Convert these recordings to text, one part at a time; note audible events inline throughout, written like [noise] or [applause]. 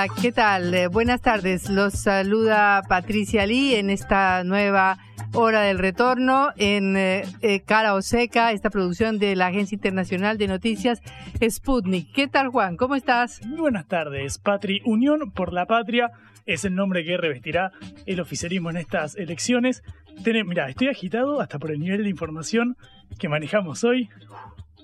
Hola, ¿qué tal? Eh, buenas tardes. Los saluda Patricia Lee en esta nueva hora del retorno en eh, eh, Cara o Seca, esta producción de la Agencia Internacional de Noticias Sputnik. ¿Qué tal, Juan? ¿Cómo estás? Muy buenas tardes, Patri. Unión por la Patria es el nombre que revestirá el oficialismo en estas elecciones. Mira, estoy agitado hasta por el nivel de información que manejamos hoy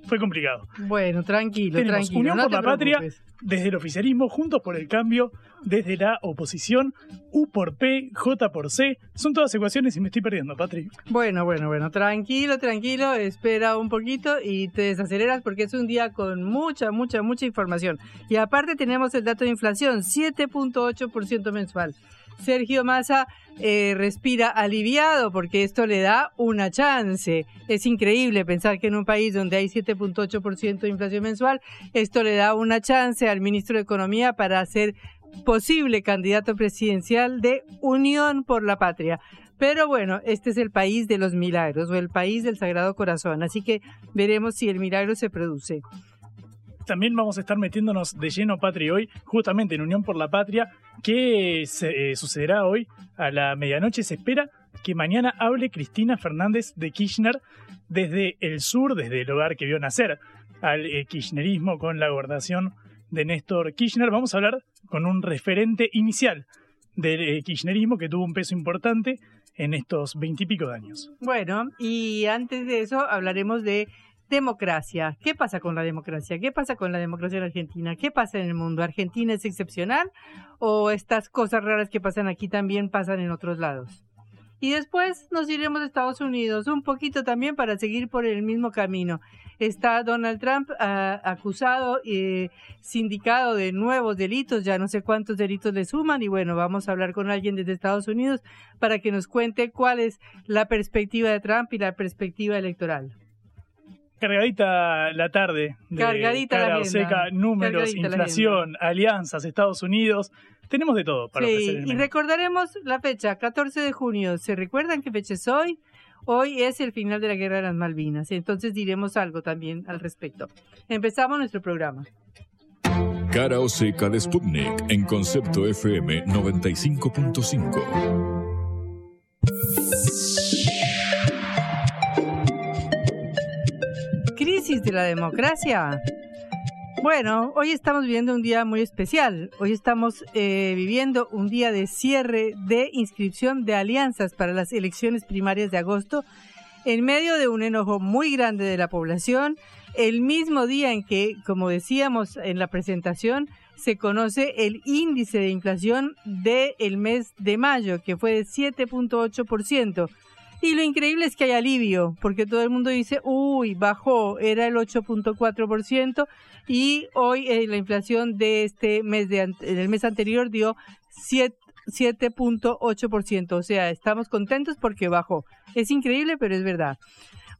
fue complicado. Bueno, tranquilo, Tenemos tranquilo. Unión no por la Patria, desde el oficialismo, Juntos por el Cambio, desde la oposición, U por P, J por C. Son todas ecuaciones y me estoy perdiendo, Patri. Bueno, bueno, bueno, tranquilo, tranquilo, espera un poquito y te desaceleras porque es un día con mucha, mucha, mucha información. Y aparte tenemos el dato de inflación, 7.8% mensual. Sergio Massa eh, respira aliviado porque esto le da una chance. Es increíble pensar que en un país donde hay 7.8% de inflación mensual, esto le da una chance al ministro de Economía para ser posible candidato presidencial de Unión por la Patria. Pero bueno, este es el país de los milagros o el país del Sagrado Corazón, así que veremos si el milagro se produce. También vamos a estar metiéndonos de lleno, Patri, hoy, justamente en Unión por la Patria, que eh, sucederá hoy a la medianoche. Se espera que mañana hable Cristina Fernández de Kirchner desde el sur, desde el hogar que vio nacer al eh, kirchnerismo con la gobernación de Néstor Kirchner. Vamos a hablar con un referente inicial del eh, kirchnerismo que tuvo un peso importante en estos veintipico años. Bueno, y antes de eso hablaremos de democracia. ¿Qué pasa con la democracia? ¿Qué pasa con la democracia en Argentina? ¿Qué pasa en el mundo? ¿Argentina es excepcional o estas cosas raras que pasan aquí también pasan en otros lados? Y después nos iremos a Estados Unidos, un poquito también para seguir por el mismo camino. Está Donald Trump uh, acusado y eh, sindicado de nuevos delitos, ya no sé cuántos delitos le suman, y bueno, vamos a hablar con alguien desde Estados Unidos para que nos cuente cuál es la perspectiva de Trump y la perspectiva electoral. Cargadita la tarde. De Cargadita cara la o seca, números, Cargadita inflación, alianzas, Estados Unidos. Tenemos de todo para sí, ofrecer. Y recordaremos la fecha, 14 de junio. ¿Se recuerdan qué fecha es hoy? Hoy es el final de la Guerra de las Malvinas. Entonces diremos algo también al respecto. Empezamos nuestro programa. Cara o seca de Sputnik en concepto FM 95.5. de la democracia. Bueno, hoy estamos viviendo un día muy especial. Hoy estamos eh, viviendo un día de cierre de inscripción de alianzas para las elecciones primarias de agosto, en medio de un enojo muy grande de la población, el mismo día en que, como decíamos en la presentación, se conoce el índice de inflación del mes de mayo, que fue de 7.8%. Y lo increíble es que hay alivio, porque todo el mundo dice, uy, bajó, era el 8.4% y hoy eh, la inflación de este mes, de, del mes anterior dio 7.8%. O sea, estamos contentos porque bajó. Es increíble, pero es verdad.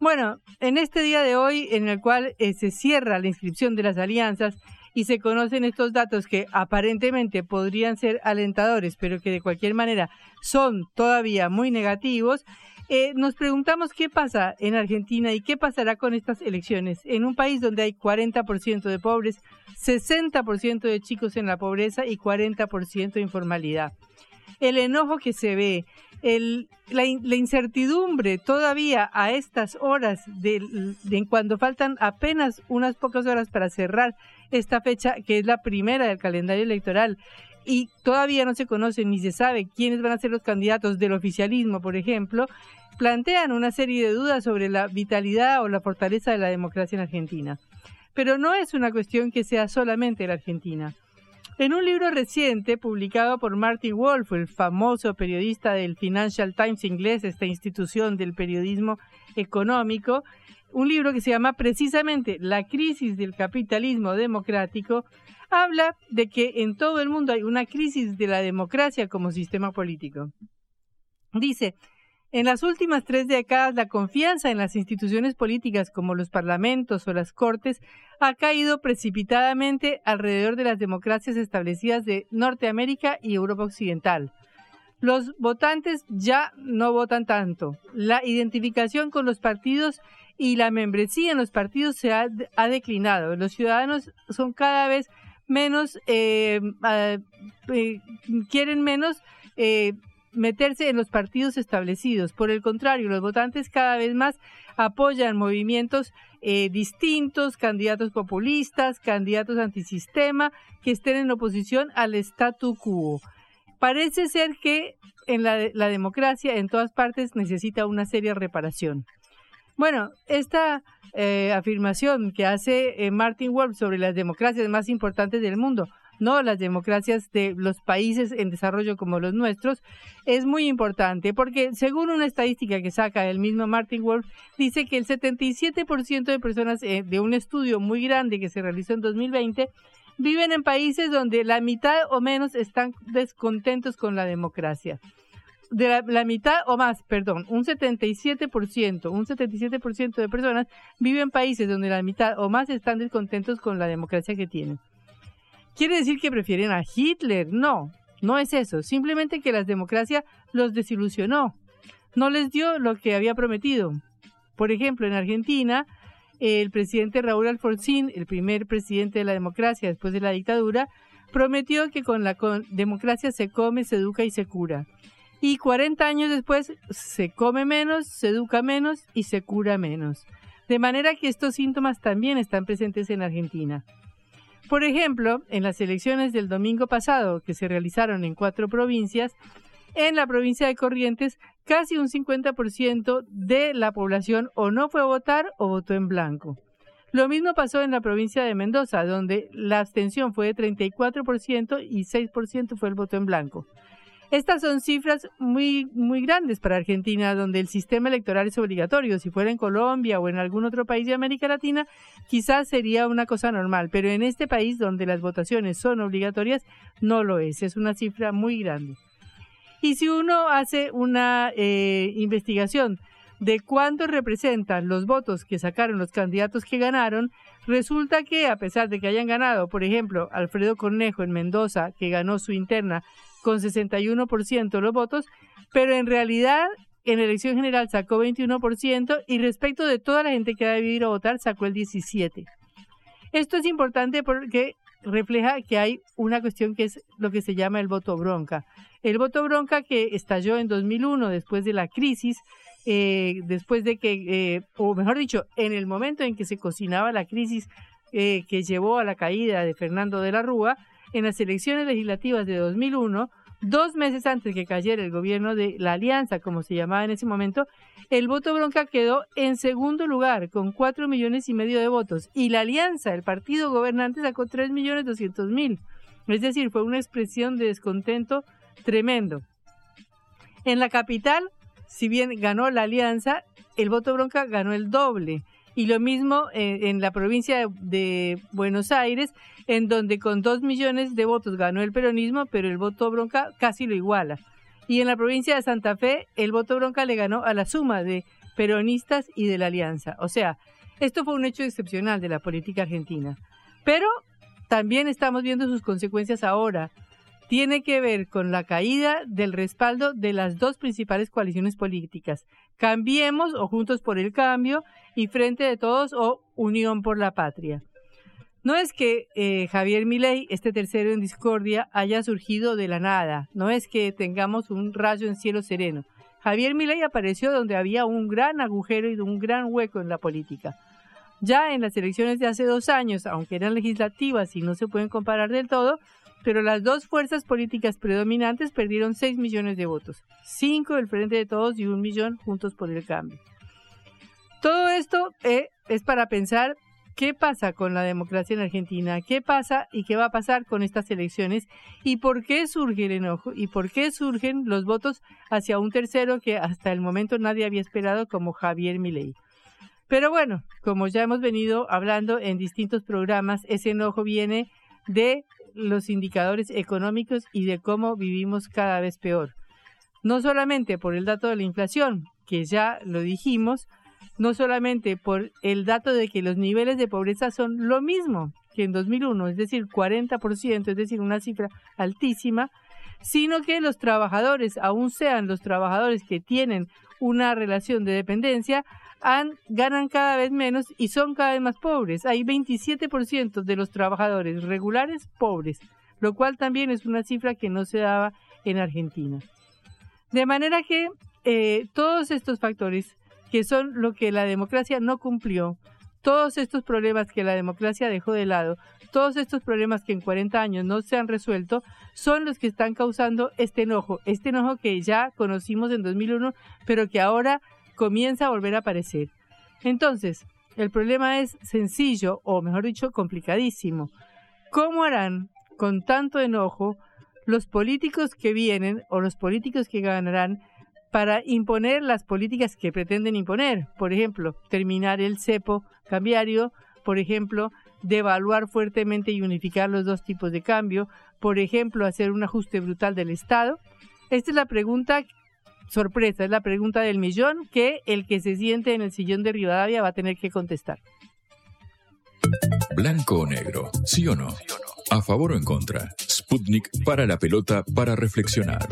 Bueno, en este día de hoy, en el cual eh, se cierra la inscripción de las alianzas y se conocen estos datos que aparentemente podrían ser alentadores, pero que de cualquier manera son todavía muy negativos, Eh, nos preguntamos qué pasa en Argentina y qué pasará con estas elecciones. En un país donde hay 40% de pobres, 60% de chicos en la pobreza y 40% de informalidad. El enojo que se ve, la, incertidumbre todavía a estas horas, de, de, cuando faltan apenas unas pocas horas para cerrar esta fecha, que es la primera del calendario electoral, y todavía no se conoce ni se sabe quiénes van a ser los candidatos del oficialismo, por ejemplo, plantean una serie de dudas sobre la vitalidad o la fortaleza de la democracia en Argentina. Pero no es una cuestión que sea solamente la Argentina. En un libro reciente publicado por Martin Wolf, el famoso periodista del Financial Times inglés, esta institución del periodismo económico, un libro que se llama precisamente La crisis del capitalismo democrático, habla de que en todo el mundo hay una crisis de la democracia como sistema político. Dice, en las últimas tres décadas, la confianza en las instituciones políticas como los parlamentos o las cortes ha caído precipitadamente alrededor de las democracias establecidas de Norteamérica y Europa Occidental. Los votantes ya no votan tanto. La identificación con los partidos y la membresía en los partidos se ha, declinado. Los ciudadanos son cada vez menos, eh, eh, quieren menos eh, meterse en los partidos establecidos. Por el contrario, los votantes cada vez más apoyan movimientos distintos, candidatos populistas, candidatos antisistema, que estén en oposición al statu quo. Parece ser que en la, la democracia en todas partes necesita una seria reparación. Bueno, esta eh, afirmación que hace eh, Martin Wolf sobre las democracias más importantes del mundo, no las democracias de los países en desarrollo como los nuestros, es muy importante porque según una estadística que saca el mismo Martin Wolf, dice que el 77% de personas eh, de un estudio muy grande que se realizó en 2020 viven en países donde la mitad o menos están descontentos con la democracia de la, mitad o más, perdón, un 77%, un 77% de personas viven en países donde la mitad o más están descontentos con la democracia que tienen. ¿Quiere decir que prefieren a Hitler? No, no es eso. Simplemente que la democracia los desilusionó. No les dio lo que había prometido. Por ejemplo, en Argentina, el presidente Raúl Alfonsín, el primer presidente de la democracia después de la dictadura, prometió que con la democracia se come, se educa y se cura y 40 años después se come menos, se educa menos y se cura menos. De manera que estos síntomas también están presentes en Argentina. Por ejemplo, en las elecciones del domingo pasado, que se realizaron en cuatro provincias, en la provincia de Corrientes, casi un 50% de la población o no fue a votar o votó en blanco. Lo mismo pasó en la provincia de Mendoza, donde la abstención fue de 34% y 6% fue el voto en blanco. Estas son cifras muy, muy grandes para Argentina, donde el sistema electoral es obligatorio. Si fuera en Colombia o en algún otro país de América Latina, quizás sería una cosa normal, pero en este país donde las votaciones son obligatorias, no lo es. Es una cifra muy grande. Y si uno hace una eh, investigación de cuánto representan los votos que sacaron los candidatos que ganaron, resulta que a pesar de que hayan ganado, por ejemplo, Alfredo Cornejo en Mendoza, que ganó su interna con 61% de los votos, pero en realidad en elección general sacó 21% y respecto de toda la gente que ha debido ir a votar sacó el 17%. Esto es importante porque refleja que hay una cuestión que es lo que se llama el voto bronca. El voto bronca que estalló en 2001 después de la crisis, eh, después de que, eh, o mejor dicho, en el momento en que se cocinaba la crisis eh, que llevó a la caída de Fernando de la Rúa, en las elecciones legislativas de 2001, dos meses antes que cayera el gobierno de la Alianza, como se llamaba en ese momento, el voto bronca quedó en segundo lugar con cuatro millones y medio de votos y la Alianza, el partido gobernante, sacó tres millones doscientos mil. Es decir, fue una expresión de descontento tremendo. En la capital, si bien ganó la Alianza, el voto bronca ganó el doble. Y lo mismo eh, en la provincia de Buenos Aires, en donde con dos millones de votos ganó el peronismo, pero el voto bronca casi lo iguala. Y en la provincia de Santa Fe, el voto bronca le ganó a la suma de peronistas y de la alianza. O sea, esto fue un hecho excepcional de la política argentina. Pero también estamos viendo sus consecuencias ahora. Tiene que ver con la caída del respaldo de las dos principales coaliciones políticas, Cambiemos o Juntos por el Cambio y Frente de Todos o Unión por la Patria. No es que eh, Javier Milei, este tercero en discordia, haya surgido de la nada, no es que tengamos un rayo en cielo sereno. Javier Milei apareció donde había un gran agujero y un gran hueco en la política. Ya en las elecciones de hace dos años, aunque eran legislativas y no se pueden comparar del todo, pero las dos fuerzas políticas predominantes perdieron 6 millones de votos, 5 del Frente de Todos y un millón juntos por el cambio. Todo esto eh, es para pensar qué pasa con la democracia en Argentina, qué pasa y qué va a pasar con estas elecciones y por qué surge el enojo y por qué surgen los votos hacia un tercero que hasta el momento nadie había esperado como Javier Milei. Pero bueno, como ya hemos venido hablando en distintos programas, ese enojo viene de los indicadores económicos y de cómo vivimos cada vez peor. No solamente por el dato de la inflación, que ya lo dijimos, no solamente por el dato de que los niveles de pobreza son lo mismo que en 2001, es decir, 40%, es decir, una cifra altísima, sino que los trabajadores, aún sean los trabajadores que tienen una relación de dependencia, han, ganan cada vez menos y son cada vez más pobres. Hay 27% de los trabajadores regulares pobres, lo cual también es una cifra que no se daba en Argentina. De manera que eh, todos estos factores que son lo que la democracia no cumplió, todos estos problemas que la democracia dejó de lado, todos estos problemas que en 40 años no se han resuelto, son los que están causando este enojo, este enojo que ya conocimos en 2001, pero que ahora comienza a volver a aparecer. Entonces, el problema es sencillo, o mejor dicho, complicadísimo. ¿Cómo harán con tanto enojo los políticos que vienen o los políticos que ganarán para imponer las políticas que pretenden imponer. Por ejemplo, terminar el cepo cambiario, por ejemplo, devaluar fuertemente y unificar los dos tipos de cambio, por ejemplo, hacer un ajuste brutal del Estado. Esta es la pregunta sorpresa, es la pregunta del millón que el que se siente en el sillón de Rivadavia va a tener que contestar. Blanco o negro, sí o no. A favor o en contra. Sputnik para la pelota para reflexionar.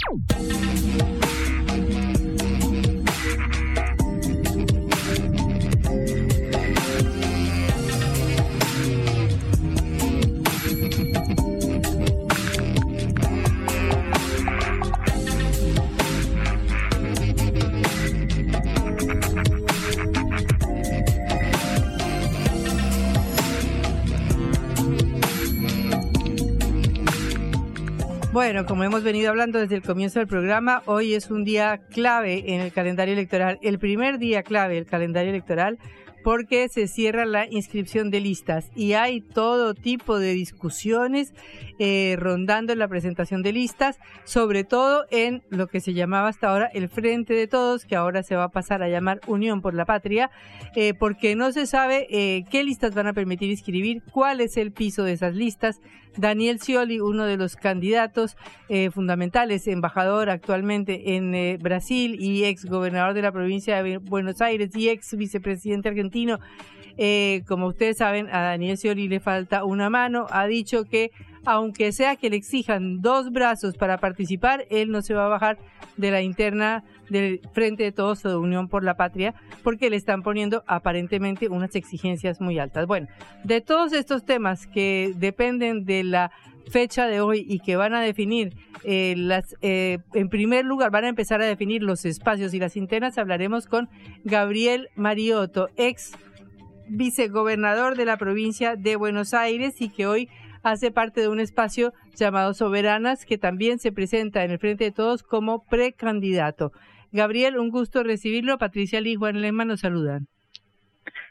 Bueno, como hemos venido hablando desde el comienzo del programa, hoy es un día clave en el calendario electoral, el primer día clave del calendario electoral, porque se cierra la inscripción de listas y hay todo tipo de discusiones eh, rondando la presentación de listas, sobre todo en lo que se llamaba hasta ahora el Frente de Todos, que ahora se va a pasar a llamar Unión por la Patria, eh, porque no se sabe eh, qué listas van a permitir inscribir, cuál es el piso de esas listas. Daniel Scioli, uno de los candidatos fundamentales, embajador actualmente en Brasil y ex gobernador de la provincia de Buenos Aires y ex vicepresidente argentino, como ustedes saben, a Daniel Scioli le falta una mano, ha dicho que aunque sea que le exijan dos brazos para participar, él no se va a bajar de la interna del Frente de Todos o de Unión por la Patria, porque le están poniendo aparentemente unas exigencias muy altas. Bueno, de todos estos temas que dependen de la fecha de hoy y que van a definir eh, las, eh, en primer lugar, van a empezar a definir los espacios y las internas, hablaremos con Gabriel Mariotto, ex vicegobernador de la provincia de Buenos Aires y que hoy hace parte de un espacio llamado Soberanas que también se presenta en el Frente de Todos como precandidato. Gabriel, un gusto recibirlo. Patricia Lee y Juan Lema nos saludan.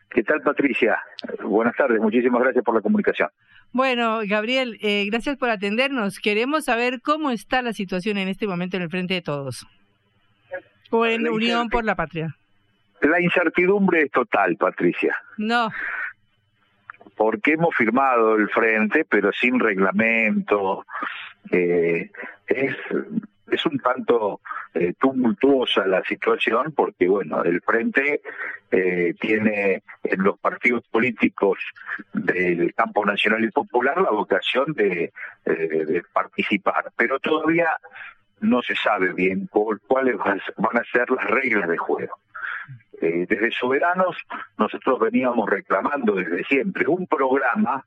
¿Qué tal, Patricia? Buenas tardes, muchísimas gracias por la comunicación. Bueno, Gabriel, eh, gracias por atendernos. Queremos saber cómo está la situación en este momento en el Frente de Todos. O en Unión por la Patria. La incertidumbre es total, Patricia. No porque hemos firmado el frente, pero sin reglamento. Eh, es, es un tanto eh, tumultuosa la situación porque, bueno, el Frente eh, tiene en los partidos políticos del campo nacional y popular la vocación de, eh, de participar, pero todavía no se sabe bien cuáles van a ser las reglas de juego. Desde Soberanos nosotros veníamos reclamando desde siempre un programa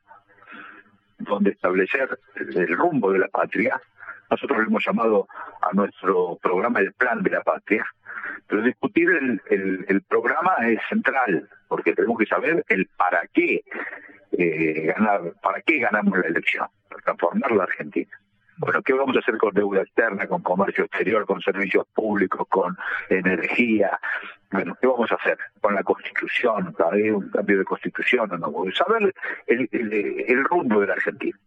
donde establecer el rumbo de la patria. Nosotros lo hemos llamado a nuestro programa el plan de la patria. Pero discutir el, el, programa es central, porque tenemos que saber el para qué eh, ganar, para qué ganamos la elección, para transformar la Argentina. Bueno, ¿qué vamos a hacer con deuda externa, con comercio exterior, con servicios públicos, con energía? Bueno, ¿qué vamos a hacer con la constitución? ¿Hay un cambio de constitución o no? Saber el, el, el rumbo de la Argentina.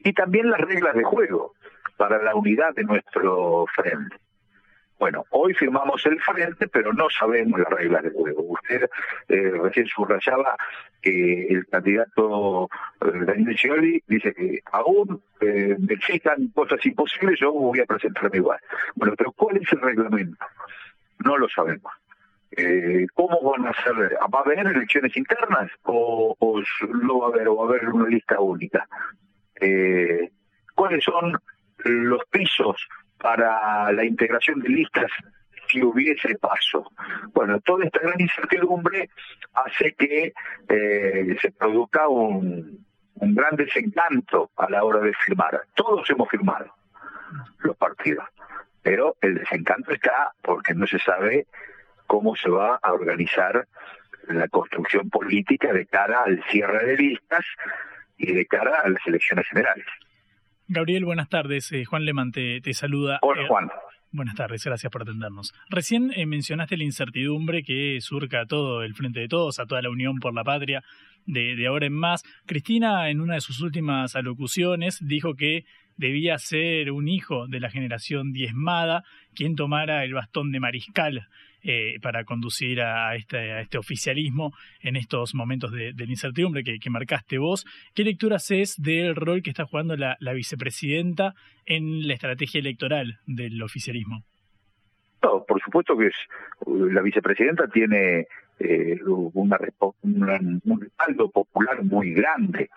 Y también las reglas de juego para la unidad de nuestro frente. Bueno, hoy firmamos el frente, pero no sabemos las reglas de juego. Usted eh, recién subrayaba que el candidato eh, Daniel Scioli dice que aún eh, existan cosas imposibles, yo voy a presentarme igual. Bueno, pero ¿cuál es el reglamento? No lo sabemos. Eh, ¿Cómo van a ser? ¿Va a haber elecciones internas o, o no va a haber o va a haber una lista única? ¿Cuáles son los pisos para la integración de listas si hubiese paso. Bueno, toda esta gran incertidumbre hace que eh, se produzca un, un gran desencanto a la hora de firmar. Todos hemos firmado los partidos, pero el desencanto está porque no se sabe cómo se va a organizar la construcción política de cara al cierre de listas y de cara a las elecciones generales. Gabriel, buenas tardes. Eh, Juan Leman te, saluda. Hola, Juan. Eh, buenas tardes, gracias por atendernos. Recién eh, mencionaste la incertidumbre que surca a todo el Frente de Todos, a toda la Unión por la Patria, de, de ahora en más. Cristina, en una de sus últimas alocuciones, dijo que debía ser un hijo de la generación diezmada quien tomara el bastón de mariscal eh, para conducir a este, a este oficialismo en estos momentos de, incertidumbre que, marcaste vos. ¿Qué lectura haces del rol que está jugando la, vicepresidenta en la estrategia electoral del oficialismo? No, por supuesto que es, la vicepresidenta tiene eh, una, un respaldo popular muy grande.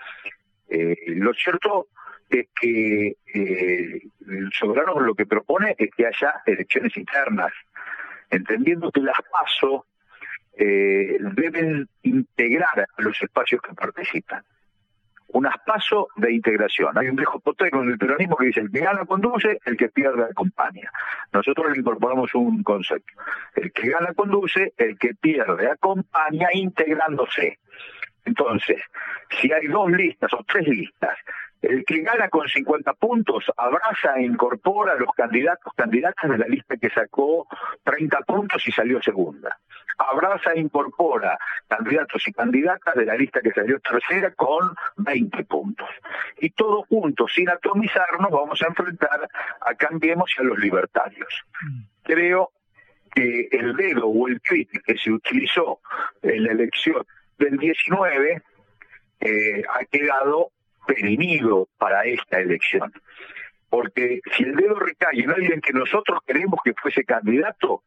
Eh, lo cierto es que eh, el soberano lo que propone es que haya elecciones internas entendiendo que las PASO eh, deben integrar los espacios que participan. Unas PASO de integración. Hay un viejo potero en el peronismo que dice, el que gana conduce, el que pierde acompaña. Nosotros le incorporamos un concepto. El que gana conduce, el que pierde acompaña integrándose. Entonces, si hay dos listas o tres listas el que gana con 50 puntos abraza e incorpora a los candidatos, candidatas de la lista que sacó 30 puntos y salió segunda. Abraza e incorpora candidatos y candidatas de la lista que salió tercera con 20 puntos. Y todos juntos, sin atomizarnos, vamos a enfrentar a Cambiemos y a los libertarios. Creo que el dedo o el tweet que se utilizó en la elección del 19 eh, ha quedado perimido para esta elección. Porque si el dedo recae en alguien que nosotros queremos que fuese candidato,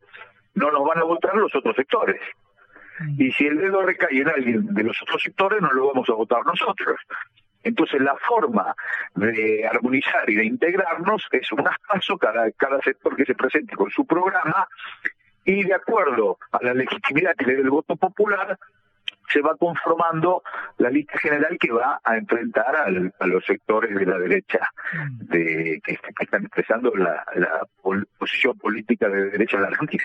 no nos van a votar los otros sectores. Y si el dedo recae en alguien de los otros sectores, no lo vamos a votar nosotros. Entonces la forma de armonizar y de integrarnos es un paso cada, cada sector que se presente con su programa y de acuerdo a la legitimidad que le dé el voto popular, se va conformando la lista general que va a enfrentar a los sectores de la derecha mm. de, que, están expresando la, la posición política de derecha en la Argentina.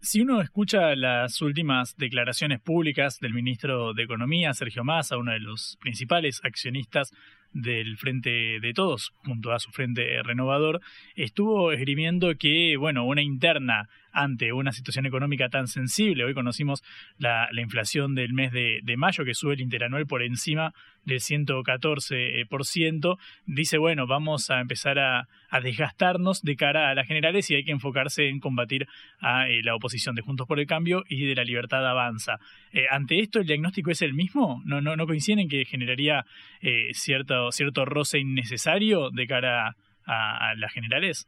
Si uno escucha las últimas declaraciones públicas del ministro de Economía, Sergio Massa, uno de los principales accionistas del Frente de Todos, junto a su Frente Renovador, estuvo esgrimiendo que, bueno, una interna ante una situación económica tan sensible. Hoy conocimos la, inflación del mes de, mayo que sube el interanual por encima del 114%. Dice, bueno, vamos a empezar a, desgastarnos de cara a las generales y hay que enfocarse en combatir a eh, la oposición de Juntos por el Cambio y de la Libertad Avanza. Eh, ante esto, ¿el diagnóstico es el mismo? ¿No, no, no coinciden en que generaría eh, cierto, cierto roce innecesario de cara a las generales?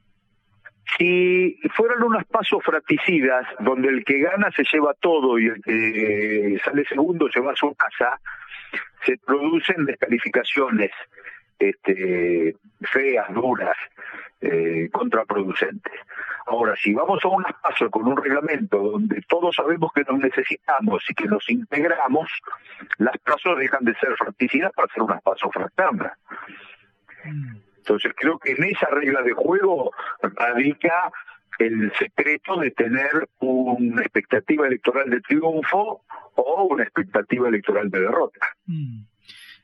Si fueran unas pasos fratricidas, donde el que gana se lleva todo y el que sale segundo se va a su casa, se producen descalificaciones este, feas, duras, eh, contraproducentes. Ahora, si vamos a unas pasos con un reglamento donde todos sabemos que nos necesitamos y que nos integramos, las pasos dejan de ser fratricidas para ser unas pasos fraternas. Entonces creo que en esa regla de juego radica el secreto de tener una expectativa electoral de triunfo o una expectativa electoral de derrota. Mm.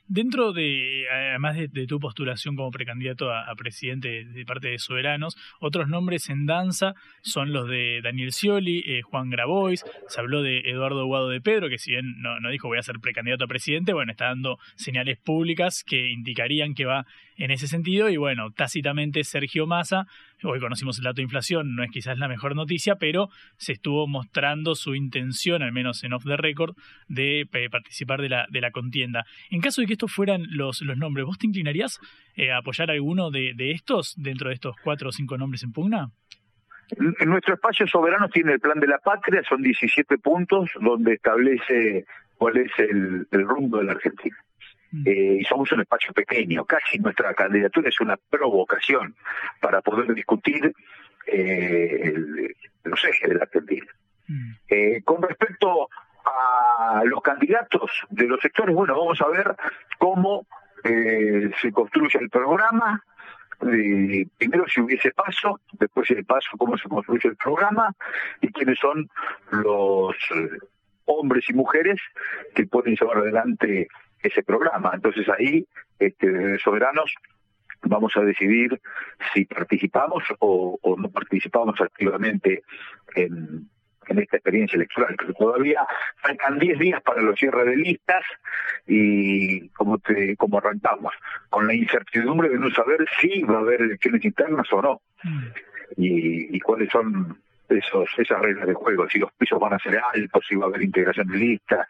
Dentro de, además de, tu postulación como precandidato a, presidente de, parte de Soberanos, otros nombres en danza son los de Daniel Scioli, eh, Juan Grabois, se habló de Eduardo Guado de Pedro, que si bien no, no dijo voy a ser precandidato a presidente, bueno, está dando señales públicas que indicarían que va en ese sentido. Y bueno, tácitamente Sergio Massa, hoy conocimos el dato de inflación, no es quizás la mejor noticia, pero se estuvo mostrando su intención, al menos en off the record, de eh, participar de la, de la contienda. En caso de que estos fueran los, nombres, ¿vos te inclinarías eh, a apoyar alguno de, de estos dentro de estos cuatro o cinco nombres en pugna? En nuestro espacio soberano tiene el plan de la patria, son 17 puntos donde establece cuál es el rumbo de la Argentina. Eh, y somos un espacio pequeño, casi nuestra candidatura es una provocación para poder discutir eh, los ejes de la Argentina. Mm. Eh, con respecto a los candidatos de los sectores, bueno, vamos a ver cómo se construye el programa, primero si hubiese paso, después el paso, cómo se construye el programa y quiénes son los hombres y mujeres que pueden llevar adelante ese programa. Entonces ahí, este, soberanos, vamos a decidir si participamos o, no participamos activamente en, esta experiencia electoral, pero todavía faltan 10 días para los cierres de listas y como, te, como arrancamos, con la incertidumbre de no saber si va a haber elecciones internas o no, mm. y, y cuáles son esos, esas reglas de juego, si los pisos van a ser altos, si va a haber integración de listas,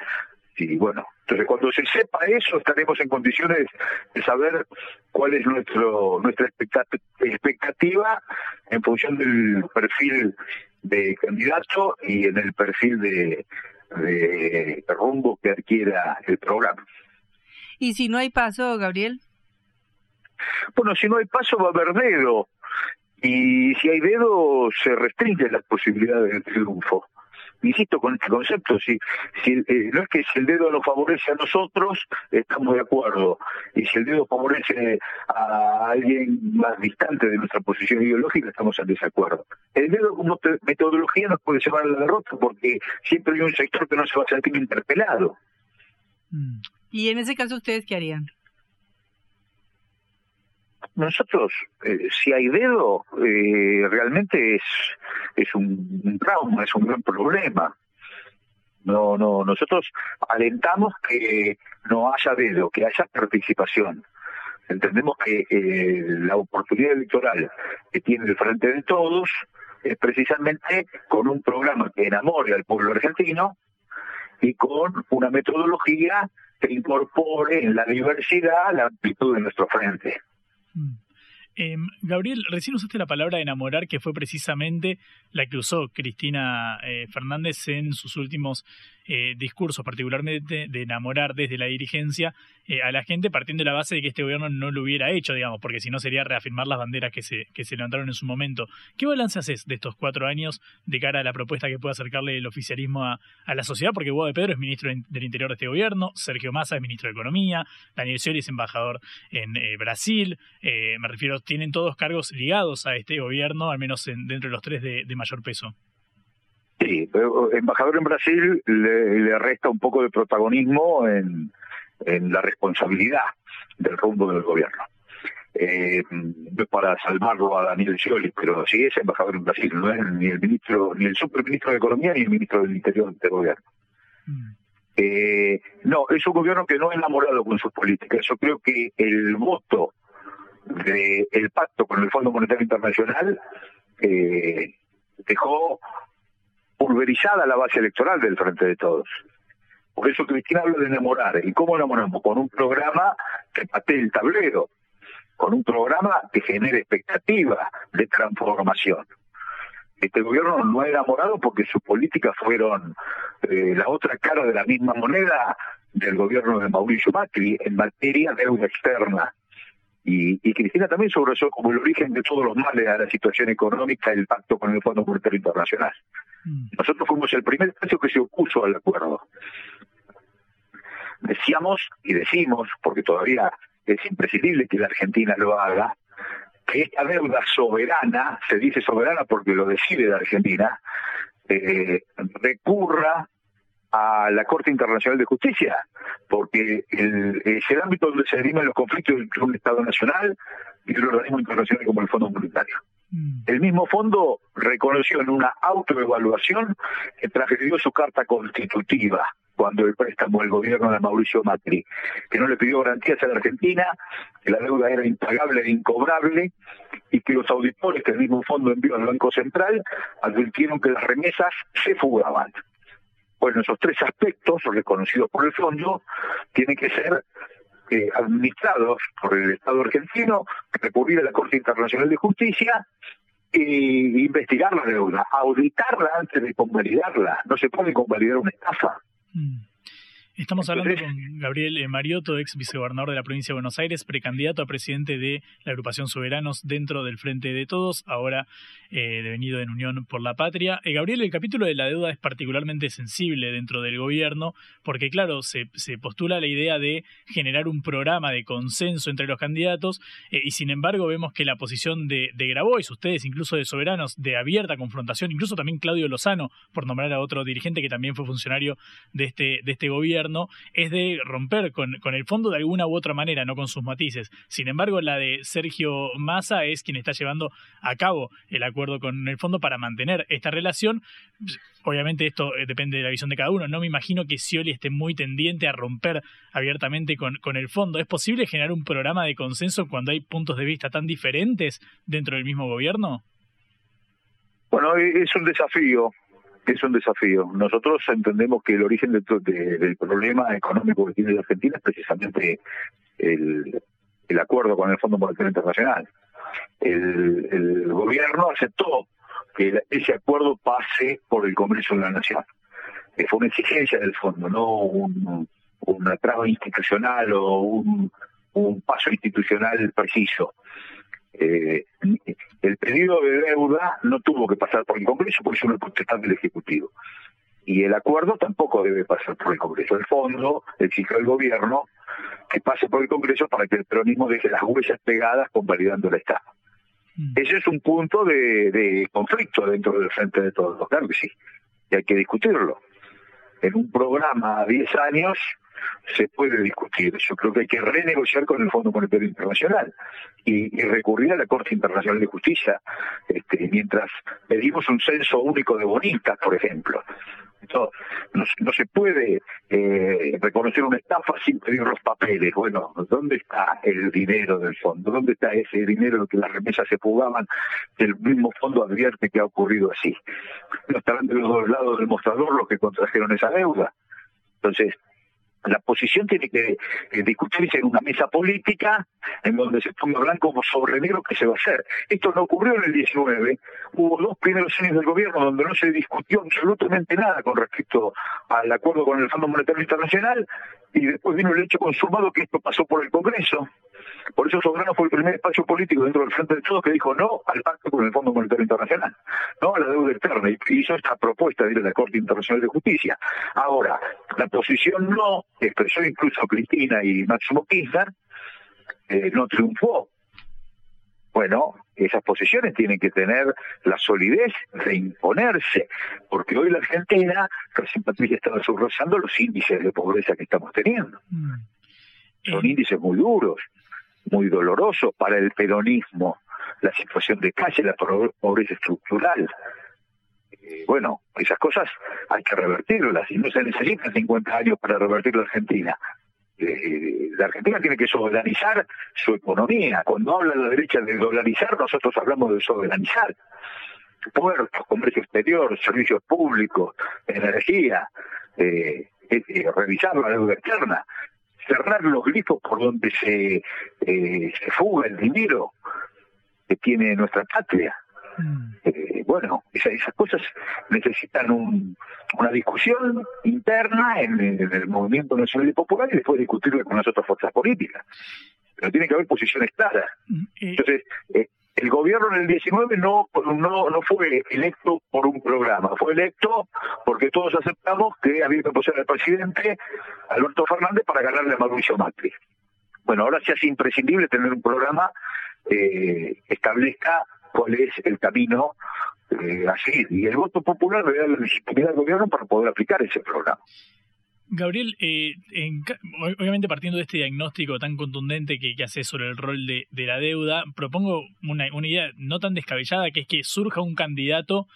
y bueno, entonces cuando se sepa eso estaremos en condiciones de saber cuál es nuestro nuestra expectativa en función del perfil de candidato y en el perfil de, de rumbo que adquiera el programa. ¿Y si no hay paso, Gabriel? Bueno, si no hay paso va a haber dedo. Y si hay dedo, se restringen las posibilidades de triunfo insisto con este concepto, si, eh, no es que si el dedo nos favorece a nosotros, estamos de acuerdo, y si el dedo favorece a alguien más distante de nuestra posición ideológica, estamos en desacuerdo. El dedo como metodología nos puede llevar a la derrota porque siempre hay un sector que no se va a sentir interpelado. Mm. ¿Y en ese caso ustedes qué harían? Nosotros, eh, si hay dedo, eh, realmente es, es un, trauma, es un gran problema. No, no, nosotros alentamos que no haya dedo, que haya participación. Entendemos que eh, la oportunidad electoral que tiene el Frente de Todos es precisamente con un programa que enamore al pueblo argentino y con una metodología que incorpore en la diversidad la amplitud de nuestro frente. Mm. Em, Gabriel, recién usaste la palabra enamorar, que fue precisamente la que usó Cristina eh, Fernández en sus últimos eh, discursos, particularmente de enamorar desde la dirigencia eh, a la gente, partiendo de la base de que este gobierno no lo hubiera hecho, digamos, porque si no sería reafirmar las banderas que se, que se levantaron en su momento. ¿Qué balance haces de estos cuatro años de cara a la propuesta que puede acercarle el oficialismo a, la sociedad? Porque Hugo de Pedro es ministro del Interior de este gobierno, Sergio Massa es ministro de Economía, Daniel Scioli es embajador en Brasil, me refiero, tienen todos cargos ligados a este gobierno, al menos dentro de los tres de mayor peso. Sí, pero embajador en Brasil le, resta un poco de protagonismo en, la responsabilidad del rumbo del gobierno. Eh, para salvarlo a Daniel Scioli, pero sí es embajador en Brasil, no es ni el ministro, ni el superministro de Economía, ni el ministro del Interior del gobierno. Mm. Eh, no, es un gobierno que no es enamorado con sus políticas. Yo creo que el voto del pacto con el Fondo Monetario Internacional eh, dejó pulverizada la base electoral del Frente de Todos. Por eso Cristina habla de enamorar. ¿Y cómo enamoramos? Con un programa que patee el tablero, con un programa que genere expectativa de transformación. Este gobierno no ha enamorado porque sus políticas fueron eh, la otra cara de la misma moneda del gobierno de Mauricio Macri en materia de deuda externa. Y, y Cristina también subrayó como el origen de todos los males a la situación económica el pacto con el Fondo Monetario Internacional. Nosotros fuimos el primer espacio que se opuso al acuerdo. Decíamos y decimos, porque todavía es imprescindible que la Argentina lo haga, que esta deuda soberana, se dice soberana porque lo decide la Argentina, eh, recurra a la Corte Internacional de Justicia, porque el, es el ámbito donde se derivan los conflictos entre un Estado nacional y el organismo internacional como el Fondo Monetario. El mismo fondo reconoció en una autoevaluación que transgredió su carta constitutiva cuando el préstamo del gobierno de Mauricio Macri, que no le pidió garantías a la Argentina, que la deuda era impagable e incobrable y que los auditores que el mismo fondo envió al Banco Central advirtieron que las remesas se fugaban. Bueno, esos tres aspectos reconocidos por el fondo tienen que ser eh, administrados por el Estado argentino, recurrir a la Corte Internacional de Justicia e investigar la deuda, auditarla antes de convalidarla. No se puede convalidar una estafa. Estamos hablando con Gabriel eh, Mariotto, ex vicegobernador de la provincia de Buenos Aires, precandidato a presidente de la agrupación Soberanos dentro del Frente de Todos, ahora eh, devenido en Unión por la Patria. Eh, Gabriel, el capítulo de la deuda es particularmente sensible dentro del gobierno, porque claro, se, se postula la idea de generar un programa de consenso entre los candidatos, eh, y sin embargo vemos que la posición de, de Grabois, ustedes incluso de Soberanos, de abierta confrontación, incluso también Claudio Lozano, por nombrar a otro dirigente que también fue funcionario de este, de este gobierno, es de romper con, el fondo de alguna u otra manera, no con sus matices. Sin embargo, la de Sergio Massa es quien está llevando a cabo el acuerdo con el fondo para mantener esta relación. Obviamente esto eh, depende de la visión de cada uno. No me imagino que Scioli esté muy tendiente a romper abiertamente con el fondo. ¿Es posible generar un programa de consenso cuando hay puntos de vista tan diferentes dentro del mismo gobierno? Bueno, es un desafío es un desafío. Nosotros entendemos que el origen de, de, del problema económico que tiene la Argentina es precisamente el, acuerdo con el Fondo Monetario Internacional. El, gobierno aceptó que ese acuerdo pase por el Congreso de la Nación. Fue una exigencia del fondo, no un, una traba institucional o un paso institucional preciso. Eh, el pedido de deuda no tuvo que pasar por el Congreso porque es una potestad del Ejecutivo. Y el acuerdo tampoco debe pasar por el Congreso. El fondo exige al gobierno que pase por el Congreso para que el peronismo deje las huellas pegadas convalidando el Estado. Ese es un punto de, de conflicto dentro del frente de todos. Claro que sí. Y hay que discutirlo. En un programa a 10 años se puede discutir. Yo creo que hay que renegociar con el Fondo Monetario Internacional y, recurrir a la Corte Internacional de Justicia, este, mientras pedimos un censo único de bonistas, por ejemplo. No, no, no, se puede eh, reconocer una estafa sin pedir los papeles. Bueno, ¿dónde está el dinero del fondo? ¿Dónde está ese dinero que las remesas se fugaban? El mismo fondo advierte que ha ocurrido así. No estarán de los dos lados del mostrador los que contrajeron esa deuda. Entonces, la posición tiene que eh, discutirse en una mesa política en donde se ponga blanco sobre negro qué se va a hacer. Esto no ocurrió en el 19. Hubo dos primeros años del gobierno donde no se discutió absolutamente nada con respecto al acuerdo con el Fondo Monetario Internacional y después vino el hecho consumado que esto pasó por el Congreso. Por eso Soberano fue el primer espacio político dentro del Frente de Todos que dijo no al pacto con el Fondo Monetario Internacional, no a la deuda externa, y hizo esta propuesta de ir a la Corte Internacional de Justicia. Ahora, la posición no, expresó incluso Cristina y Máximo Kirchner, eh, no triunfó. Bueno, esas posiciones tienen que tener la solidez de imponerse, porque hoy la Argentina, recién Patricia estaba subrayando los índices de pobreza que estamos teniendo. Mm. Son índices muy duros muy doloroso para el peronismo, la situación de calle, la pobreza estructural. Eh, bueno, esas cosas hay que revertirlas y no se necesitan 50 años para revertir la Argentina. Eh, la Argentina tiene que soberanizar su economía. Cuando habla la derecha de dolarizar, nosotros hablamos de soberanizar. Puertos, comercio exterior, servicios públicos, energía, eh, revisar la deuda externa cerrar los grifos por donde se, eh, se fuga el dinero que tiene nuestra patria. Mm. Eh, bueno, es esas cosas necesitan una discusión interna en, el movimiento nacional y popular y después discutirla con las otras fuerzas políticas. Pero tiene que haber posiciones claras. Mm, Entonces, eh, el gobierno en el 19 no, no, no fue electo por un programa, fue electo porque todos aceptamos que había que apoyar al presidente Alberto Fernández para ganarle a Mauricio Macri. Bueno, ahora se hace imprescindible tener un programa eh, establezca cuál es el camino eh, a seguir. Y el voto popular le da la legitimidad al gobierno para poder aplicar ese programa. Gabriel, eh, obviamente partiendo de este diagnóstico tan contundente que, hace sobre el rol de, la deuda, propongo una, idea no tan descabellada, que es que surja un candidato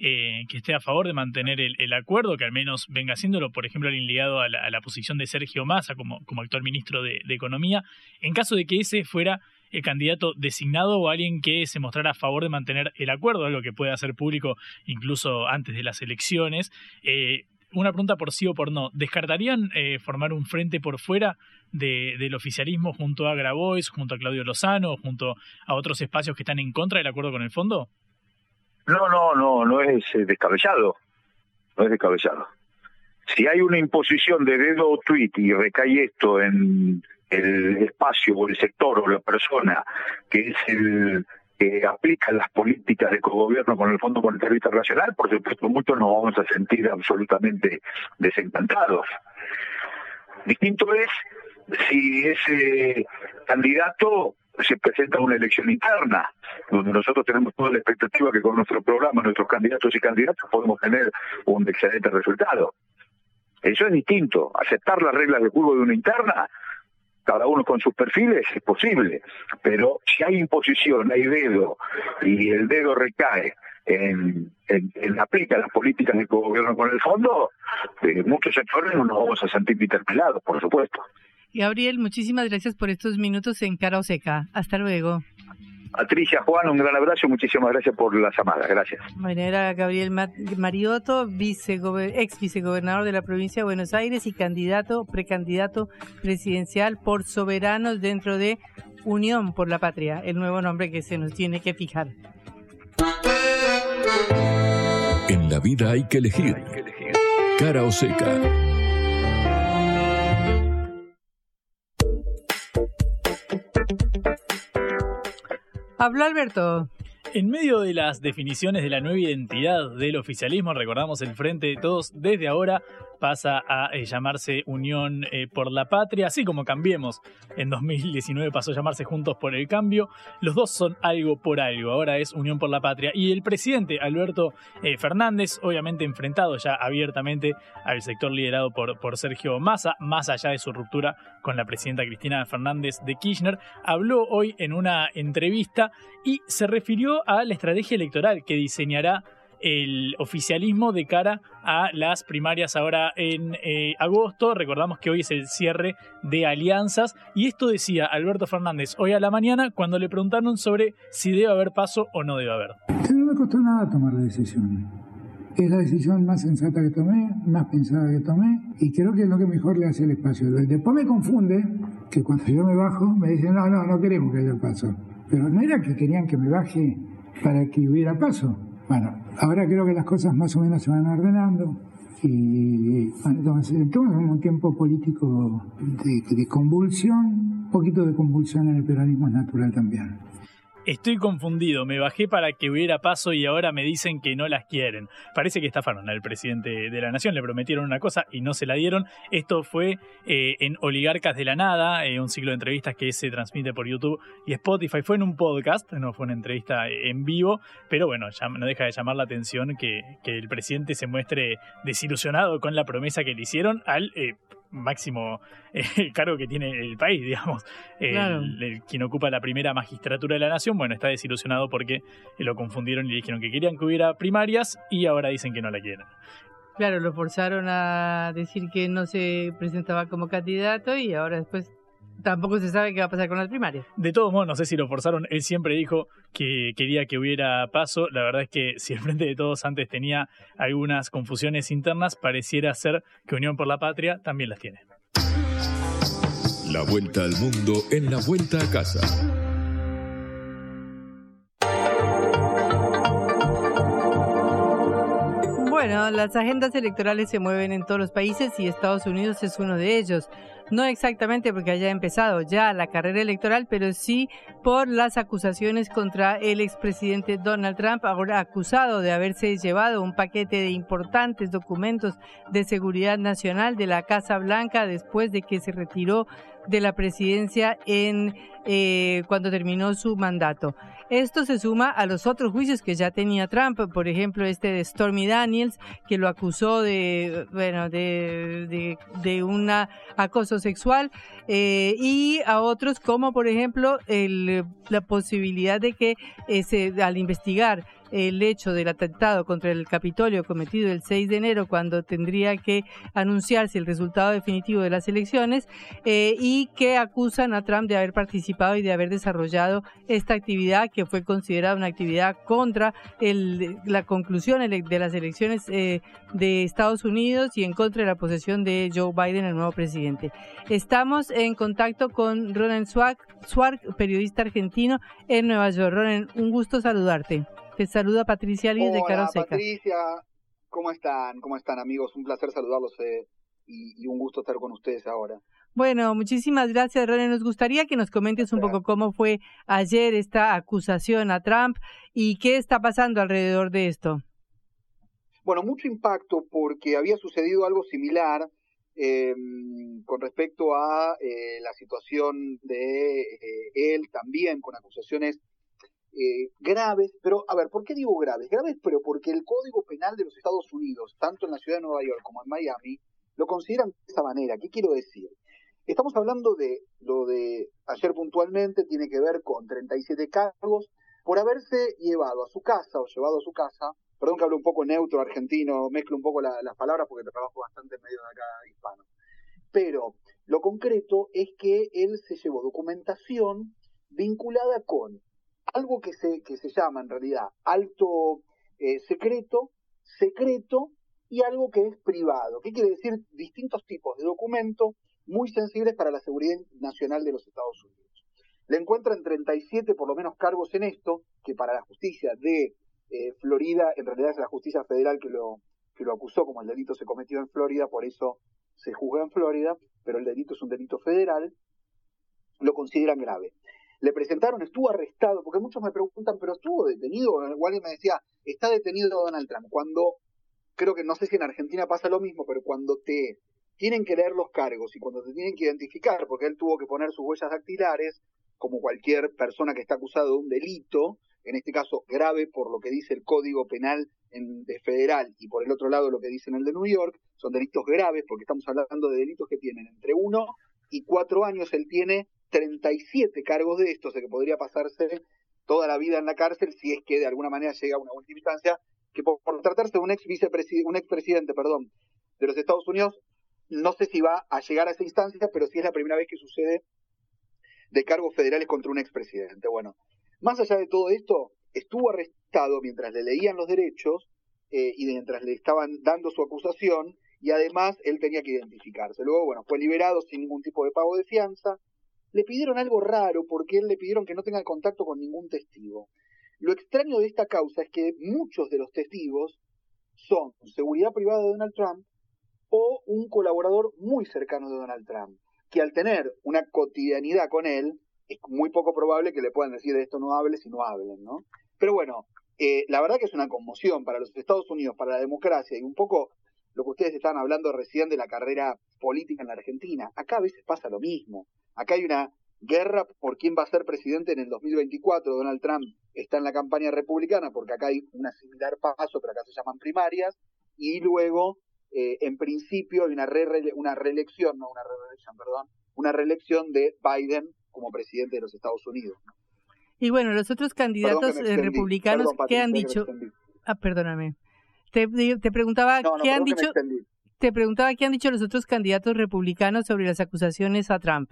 eh, que esté a favor de mantener el, acuerdo, que al menos venga haciéndolo, por ejemplo, alguien ligado a la, posición de Sergio Massa como, como actual ministro de, Economía, en caso de que ese fuera el candidato designado o alguien que se mostrara a favor de mantener el acuerdo, algo que puede hacer público incluso antes de las elecciones. Eh, una pregunta por sí o por no. ¿Descartarían eh, formar un frente por fuera del oficialismo junto a Grabois, junto a Claudio Lozano, junto a otros espacios que están en contra del acuerdo con el fondo? No, no, no, no es eh, descabellado. No es descabellado. Si hay una imposición de dedo o tweet y recae esto en el espacio o el sector o la persona que es el que aplica las políticas de cogobierno con el Fondo Monetario Internacional, por supuesto muchos nos vamos a sentir absolutamente desencantados. Distinto es si ese candidato se presenta a una elección interna, donde nosotros tenemos toda la expectativa que con nuestro programa, nuestros candidatos y candidatas podemos tener un excelente resultado. Eso es distinto. Aceptar las reglas de juego de una interna cada uno con sus perfiles, es posible, pero si hay imposición, hay dedo, y el dedo recae en, en, aplica las políticas del gobierno con el fondo, muchos sectores no nos vamos a sentir interpelados, por supuesto. Gabriel, muchísimas gracias por estos minutos en Cara o Seca. Hasta luego. Patricia, Juan, un gran abrazo muchísimas gracias por la llamada. Gracias. Bueno, era Gabriel Mariotto, ex vicegobernador de la provincia de Buenos Aires y candidato, precandidato presidencial por soberanos dentro de Unión por la Patria, el nuevo nombre que se nos tiene que fijar. En la vida hay que elegir. Cara o seca. Habló Alberto. En medio de las definiciones de la nueva identidad del oficialismo, recordamos el Frente de Todos desde ahora pasa a eh, llamarse Unión eh, por la Patria, así como Cambiemos. En 2019 pasó a llamarse Juntos por el Cambio. Los dos son algo por algo, ahora es Unión por la Patria. Y el presidente Alberto eh, Fernández, obviamente enfrentado ya abiertamente al sector liderado por, por Sergio Massa, más allá de su ruptura con la presidenta Cristina Fernández de Kirchner, habló hoy en una entrevista y se refirió a la estrategia electoral que diseñará el oficialismo de cara a las primarias ahora en eh, agosto. Recordamos que hoy es el cierre de alianzas y esto decía Alberto Fernández hoy a la mañana cuando le preguntaron sobre si debe haber paso o no debe haber. No me costó nada tomar la decisión. Es la decisión más sensata que tomé, más pensada que tomé y creo que es lo que mejor le hace el espacio. Después me confunde que cuando yo me bajo me dicen, no, no, no queremos que haya paso. Pero no era que querían que me baje para que hubiera paso bueno, ahora creo que las cosas más o menos se van ordenando y bueno, estamos en un tiempo político de, de convulsión, un poquito de convulsión en el peronismo es natural también. Estoy confundido, me bajé para que hubiera paso y ahora me dicen que no las quieren. Parece que estafaron al presidente de la nación, le prometieron una cosa y no se la dieron. Esto fue eh, en Oligarcas de la Nada, eh, un ciclo de entrevistas que se transmite por YouTube y Spotify. Fue en un podcast, no fue una entrevista en vivo, pero bueno, no deja de llamar la atención que, el presidente se muestre desilusionado con la promesa que le hicieron al eh, máximo eh, [laughs] cargo que tiene el país, digamos. El, quien ocupa la primera magistratura de la nación, bueno, está desilusionado porque lo confundieron y le dijeron que querían que hubiera primarias y ahora dicen que no la quieren. Claro, lo forzaron a decir que no se presentaba como candidato y ahora después tampoco se sabe qué va a pasar con las primarias. De todos modos, no sé si lo forzaron. Él siempre dijo que quería que hubiera paso. La verdad es que [laughs] si el Frente de Todos antes tenía algunas confusiones internas, pareciera ser que Unión por la Patria también las tiene. La vuelta al mundo en la vuelta a casa. Bueno, las agendas electorales se mueven en todos los países y Estados Unidos es uno de ellos. No exactamente porque haya empezado ya la carrera electoral, pero sí por las acusaciones contra el expresidente Donald Trump, ahora acusado de haberse llevado un paquete de importantes documentos de seguridad nacional de la Casa Blanca después de que se retiró de la presidencia en eh, cuando terminó su mandato. Esto se suma a los otros juicios que ya tenía Trump, por ejemplo, este de Stormy Daniels, que lo acusó de, bueno, de, de, un acoso sexual, eh, y a otros como, por ejemplo, el, la posibilidad de que ese, al investigar el hecho del atentado contra el Capitolio cometido el 6 de enero, cuando tendría que anunciarse el resultado definitivo de las elecciones, eh, y que acusan a Trump de haber participado y de haber desarrollado esta actividad que fue considerada una actividad contra la conclusión de las elecciones eh, de Estados Unidos y en contra de la posesión de Joe Biden, el nuevo presidente. Estamos en contacto con Ronen Swark, periodista argentino en Nueva York. Ronen, un gusto saludarte. Te saluda Patricia Liz de Caro Seca. Patricia, ¿cómo están? ¿Cómo están amigos? Un placer saludarlos eh, y, un gusto estar con ustedes ahora. Bueno, muchísimas gracias, René. Nos gustaría que nos comentes un poco cómo fue ayer esta acusación a Trump y qué está pasando alrededor de esto. Bueno, mucho impacto porque había sucedido algo similar em, con respecto a eh, la situación de eh, él también con acusaciones eh, graves, pero a ver, ¿por qué digo graves? Graves, pero porque el Código Penal de los Estados Unidos, tanto en la ciudad de Nueva York como en Miami, lo consideran de esa manera. ¿Qué quiero decir? Estamos hablando de lo de ayer puntualmente, tiene que ver con 37 cargos por haberse llevado a su casa o llevado a su casa, perdón que hablo un poco neutro argentino, mezclo un poco las palabras porque trabajo bastante en medio de acá hispano, pero lo concreto es que él se llevó documentación vinculada con algo que se, que se llama en realidad alto eh, secreto, secreto y algo que es privado. ¿Qué quiere decir? Distintos tipos de documentos muy sensibles para la seguridad nacional de los Estados Unidos. Le encuentran 37 por lo menos cargos en esto, que para la justicia de eh, Florida, en realidad es la justicia federal que lo, que lo acusó, como el delito se cometió en Florida, por eso se juzga en Florida, pero el delito es un delito federal, lo consideran grave le presentaron, estuvo arrestado, porque muchos me preguntan, pero estuvo detenido, alguien me decía, está detenido Donald Trump, cuando, creo que no sé si en Argentina pasa lo mismo, pero cuando te tienen que leer los cargos y cuando te tienen que identificar, porque él tuvo que poner sus huellas dactilares, como cualquier persona que está acusado de un delito, en este caso grave por lo que dice el Código Penal en, de federal y por el otro lado lo que dice en el de New York, son delitos graves porque estamos hablando de delitos que tienen entre uno y cuatro años, él tiene 37 cargos de estos, de que podría pasarse toda la vida en la cárcel si es que de alguna manera llega a una última instancia, que por, tratarse de un ex un expresidente, perdón, de los Estados Unidos, no sé si va a llegar a esa instancia, pero sí es la primera vez que sucede de cargos federales contra un expresidente. Bueno, más allá de todo esto, estuvo arrestado mientras le leían los derechos eh, y mientras le estaban dando su acusación y además él tenía que identificarse. Luego, bueno, fue liberado sin ningún tipo de pago de fianza le pidieron algo raro porque él le pidieron que no tenga contacto con ningún testigo. Lo extraño de esta causa es que muchos de los testigos son seguridad privada de Donald Trump o un colaborador muy cercano de Donald Trump, que al tener una cotidianidad con él, es muy poco probable que le puedan decir de esto no hables y no hablen, ¿no? Pero bueno, eh, la verdad que es una conmoción para los Estados Unidos, para la democracia y un poco lo que ustedes estaban hablando recién de la carrera política en la Argentina. Acá a veces pasa lo mismo. Acá hay una guerra por quién va a ser presidente en el 2024. Donald Trump está en la campaña republicana porque acá hay una similar paso, pero acá se llaman primarias. Y luego, eh, en principio, hay una, una reelección, no una reelección, perdón, una reelección de Biden como presidente de los Estados Unidos. Y bueno, los otros candidatos eh, republicanos, ¿qué han dicho? Ah, perdóname. Te, te preguntaba, ¿qué han dicho? Te preguntaba qué han dicho los otros candidatos republicanos sobre las acusaciones a Trump.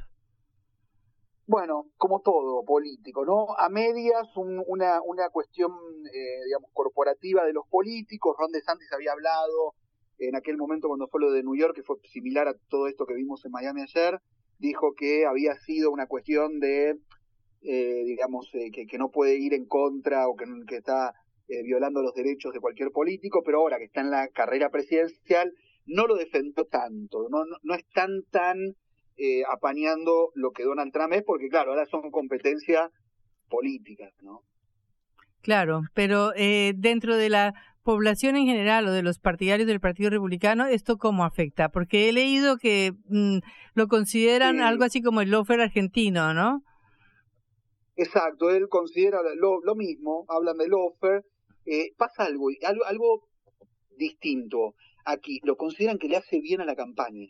Bueno, como todo político, ¿no? A medias una, una cuestión, eh, digamos, corporativa de los políticos. Ron DeSantis había hablado en aquel momento cuando fue lo de New York, que fue similar a todo esto que vimos en Miami ayer, dijo que había sido una cuestión de, eh, digamos, eh, que, no puede ir en contra o que, está eh, violando los derechos de cualquier político, pero ahora que está en la carrera presidencial, no lo defendió tanto, no, no, no están tan eh, apañando lo que Donald Trump es, porque claro, ahora son competencias políticas, ¿no? Claro, pero eh, dentro de la población en general o de los partidarios del Partido Republicano, ¿esto cómo afecta? Porque he leído que mm, lo consideran algo así como el lofer argentino, ¿no? Exacto, él considera lo, lo mismo, hablan del lofer, eh, pasa algo, algo, algo distinto aquí, lo consideran que le hace bien a la campaña.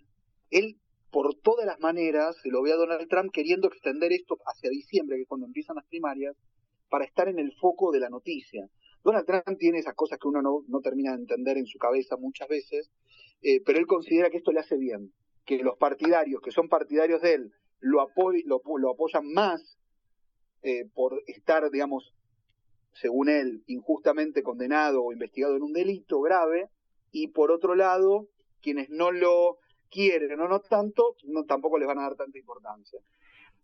Él, por todas las maneras, se lo ve a Donald Trump queriendo extender esto hacia diciembre, que es cuando empiezan las primarias, para estar en el foco de la noticia. Donald Trump tiene esas cosas que uno no, no termina de entender en su cabeza muchas veces, eh, pero él considera que esto le hace bien, que los partidarios, que son partidarios de él, lo, lo, lo apoyan más eh, por estar, digamos, según él, injustamente condenado o investigado en un delito grave, y por otro lado, quienes no lo quieren o no tanto, no, tampoco les van a dar tanta importancia.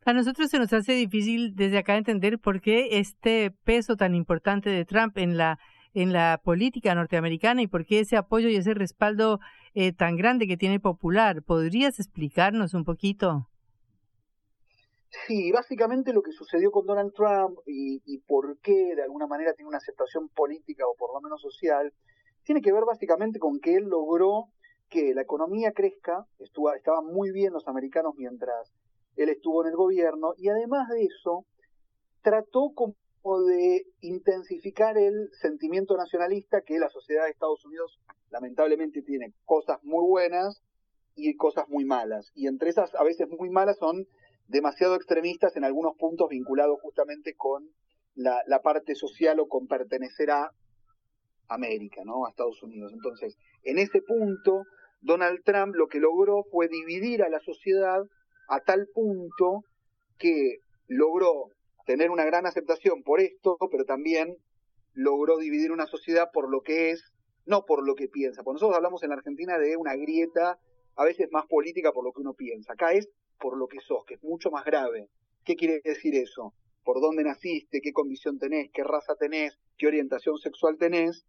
A nosotros se nos hace difícil desde acá entender por qué este peso tan importante de Trump en la en la política norteamericana y por qué ese apoyo y ese respaldo eh, tan grande que tiene popular. ¿Podrías explicarnos un poquito? Sí, básicamente lo que sucedió con Donald Trump y, y, por qué de alguna manera tiene una aceptación política o por lo menos social, tiene que ver básicamente con que él logró que la economía crezca, estuvo, estaban muy bien los americanos mientras él estuvo en el gobierno y además de eso trató como de intensificar el sentimiento nacionalista que la sociedad de Estados Unidos lamentablemente tiene cosas muy buenas y cosas muy malas y entre esas a veces muy malas son demasiado extremistas en algunos puntos vinculados justamente con la, la parte social o con pertenecer a América, ¿no? A Estados Unidos. Entonces, en ese punto, Donald Trump lo que logró fue dividir a la sociedad a tal punto que logró tener una gran aceptación por esto, pero también logró dividir una sociedad por lo que es, no por lo que piensa. Porque nosotros hablamos en la Argentina de una grieta a veces más política por lo que uno piensa. Acá es por lo que sos, que es mucho más grave. ¿Qué quiere decir eso? ¿Por dónde naciste? ¿Qué condición tenés? ¿Qué raza tenés? ¿Qué orientación sexual tenés?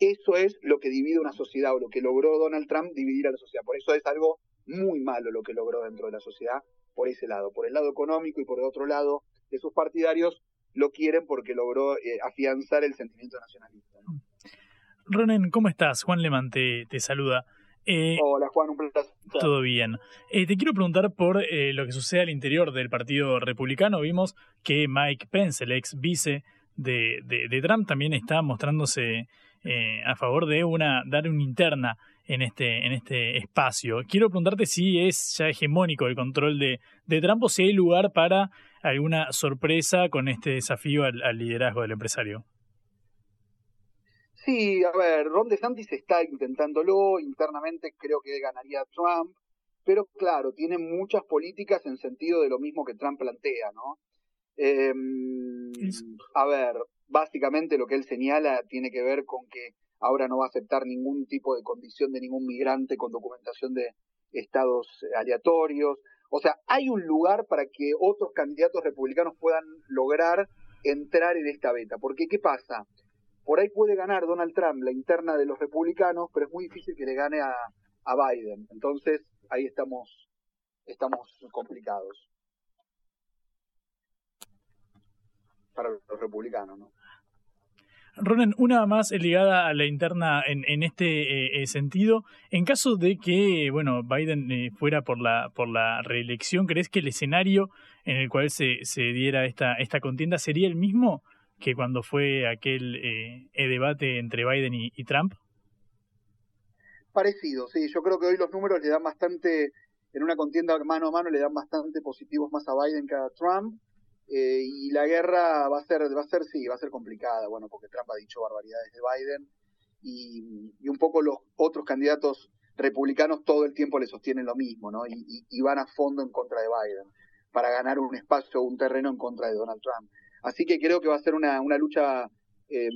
Eso es lo que divide una sociedad o lo que logró Donald Trump dividir a la sociedad. Por eso es algo muy malo lo que logró dentro de la sociedad por ese lado. Por el lado económico y por el otro lado de sus partidarios lo quieren porque logró eh, afianzar el sentimiento nacionalista. ¿no? Ronen, ¿cómo estás? Juan Leman te, te saluda. Eh, Hola Juan, un placer. Todo bien. Eh, te quiero preguntar por eh, lo que sucede al interior del Partido Republicano. Vimos que Mike Pence, el ex vice de, de, de Trump, también está mostrándose eh, a favor de una dar una interna en este, en este espacio. Quiero preguntarte si es ya hegemónico el control de, de Trump o si hay lugar para alguna sorpresa con este desafío al, al liderazgo del empresario. Sí, a ver, Ron DeSantis está intentándolo, internamente creo que ganaría Trump, pero claro, tiene muchas políticas en sentido de lo mismo que Trump plantea, ¿no? Eh, a ver, básicamente lo que él señala tiene que ver con que ahora no va a aceptar ningún tipo de condición de ningún migrante con documentación de estados aleatorios. O sea, hay un lugar para que otros candidatos republicanos puedan lograr entrar en esta beta. Porque, ¿qué pasa? Por ahí puede ganar Donald Trump la interna de los republicanos, pero es muy difícil que le gane a, a Biden. Entonces, ahí estamos, estamos complicados. Para los republicanos, ¿no? Ronen, una más ligada a la interna en, este eh, sentido. En caso de que, bueno, Biden eh, fuera por la, por la reelección, ¿crees que el escenario en el cual se, se diera esta, esta contienda sería el mismo que cuando fue aquel eh, debate entre Biden y, Trump? Parecido, sí. Yo creo que hoy los números le dan bastante, en una contienda mano a mano, le dan bastante positivos más a Biden que a Trump. Eh, y la guerra va a ser, va a ser, sí, va a ser complicada, bueno, porque Trump ha dicho barbaridades de Biden y, y un poco los otros candidatos republicanos todo el tiempo le sostienen lo mismo, ¿no? Y, van a fondo en contra de Biden para ganar un espacio, un terreno en contra de Donald Trump. Así que creo que va a ser una, una lucha, eh,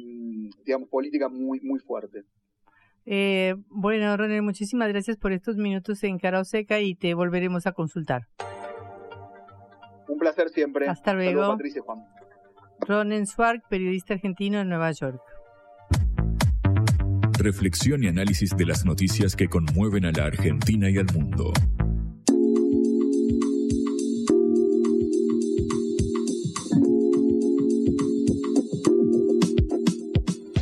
digamos, política muy, muy fuerte. Eh, bueno, Ronel, muchísimas gracias por estos minutos en Cara Seca y te volveremos a consultar. Un placer siempre. Hasta luego. Saludos, Patricia Juan. Ronen Swark, periodista argentino en Nueva York. reflexión y análisis de las noticias que conmueven a la Argentina y al mundo.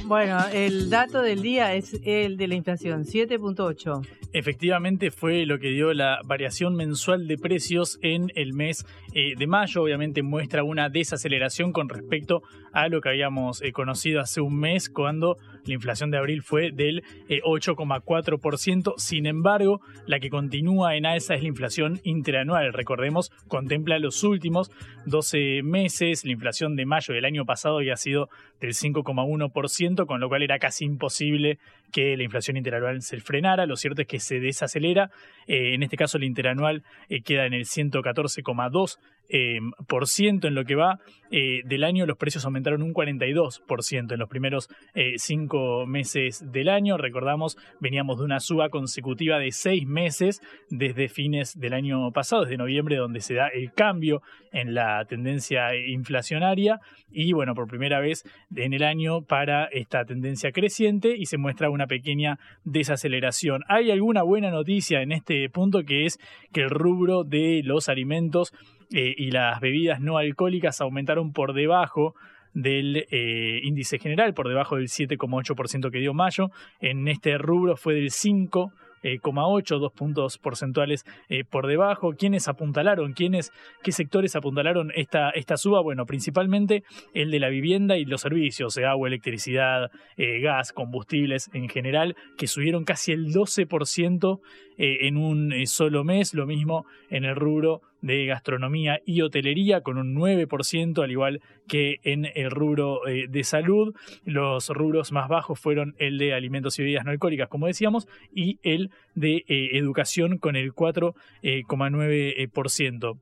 Bueno, el dato del día es el de la inflación, 7.8. Efectivamente fue lo que dio la variación mensual de precios en el mes eh, de mayo. Obviamente muestra una desaceleración con respecto a lo que habíamos eh, conocido hace un mes cuando la inflación de abril fue del 8,4%. Eh, Sin embargo, la que continúa en alza es la inflación interanual. Recordemos, contempla los últimos 12 meses. La inflación de mayo del año pasado había sido del 5,1% con lo cual era casi imposible que la inflación interanual se frenara. Lo cierto es que se desacelera. Eh, en este caso, el interanual eh, queda en el 114,2%. Eh, por ciento en lo que va del año, los precios aumentaron un 42% en los primeros cinco meses del año. Recordamos, veníamos de una suba consecutiva de seis meses desde fines del año pasado, desde noviembre, donde se da el cambio en la tendencia inflacionaria. Y bueno, por primera vez en el año para esta tendencia creciente y se muestra una pequeña desaceleración. Hay alguna buena noticia en este punto que es que el rubro de los alimentos eh, y las bebidas no alcohólicas aumentaron por debajo del eh, índice general, por debajo del 7,8% que dio mayo. En este rubro fue del 5 8, dos puntos porcentuales eh, por debajo. ¿Quiénes apuntalaron? ¿Quiénes, ¿Qué sectores apuntalaron esta, esta suba? Bueno, principalmente el de la vivienda y los servicios, eh, agua, electricidad, eh, gas, combustibles en general, que subieron casi el 12% en un solo mes. Lo mismo en el rubro de gastronomía y hotelería con un 9%, al igual que en el rubro eh, de salud. Los rubros más bajos fueron el de alimentos y bebidas no alcohólicas, como decíamos, y el de eh, educación con el 4,9%.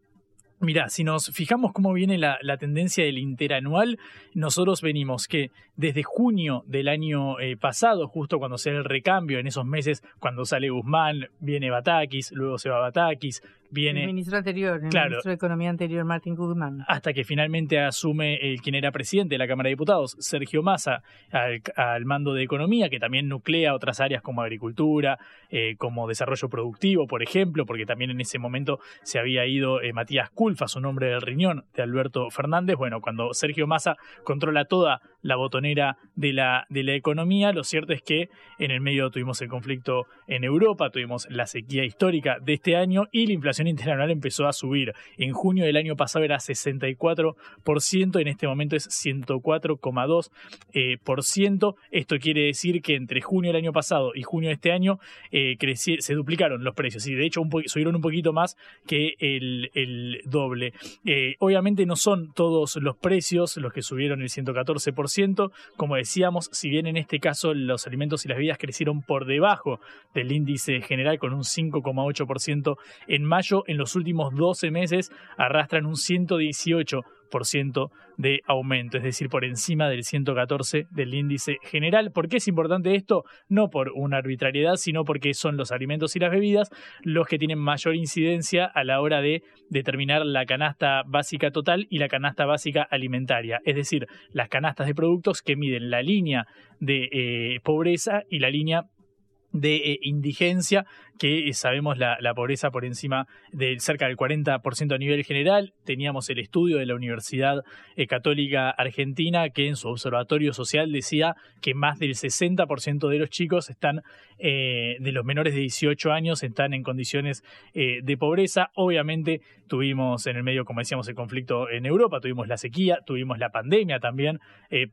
Mirá, si nos fijamos cómo viene la, la, tendencia del interanual, nosotros venimos que desde junio del año eh, pasado, justo cuando se da el recambio, en esos meses, cuando sale Guzmán, viene Batakis, luego se va Batakis, viene... El ministro anterior, el ministro de Economía anterior, Martín Guzmán. Hasta que finalmente asume el quien era presidente de la Cámara de Diputados, Sergio Massa, al, mando de Economía, que también nuclea otras áreas como agricultura, eh, como desarrollo productivo, por ejemplo, porque también en ese momento se había ido eh, Matías Culfa, su nombre del riñón, de Alberto Fernández. Bueno, cuando Sergio Massa controla toda la botonera de la, de la economía. Lo cierto es que en el medio tuvimos el conflicto en Europa, tuvimos la sequía histórica de este año y la inflación interanual empezó a subir. En junio del año pasado era 64%, en este momento es 104,2%. Eh, Esto quiere decir que entre junio del año pasado y junio de este año eh, se duplicaron los precios y de hecho subieron un poquito más que el, doble. Eh, obviamente no son todos los precios los que subieron el 114%, como decíamos, si bien en este caso los alimentos y las bebidas crecieron por debajo del índice general con un 5,8% en mayo, en los últimos 12 meses arrastran un 118% de aumento, es decir, por encima del 114 del índice general. ¿Por qué es importante esto? No por una arbitrariedad, sino porque son los alimentos y las bebidas los que tienen mayor incidencia a la hora de determinar la canasta básica total y la canasta básica alimentaria, es decir, las canastas de productos que miden la línea de eh, pobreza y la línea de eh, indigencia, que eh, sabemos la, pobreza por encima del cerca del 40% a nivel general. Teníamos el estudio de la Universidad eh, Católica Argentina que en su observatorio social decía que más del 60% de los chicos están, de los menores de 18 años, están en condiciones de pobreza. Obviamente tuvimos en el medio, como decíamos, el conflicto en Europa, tuvimos la sequía, tuvimos la pandemia también.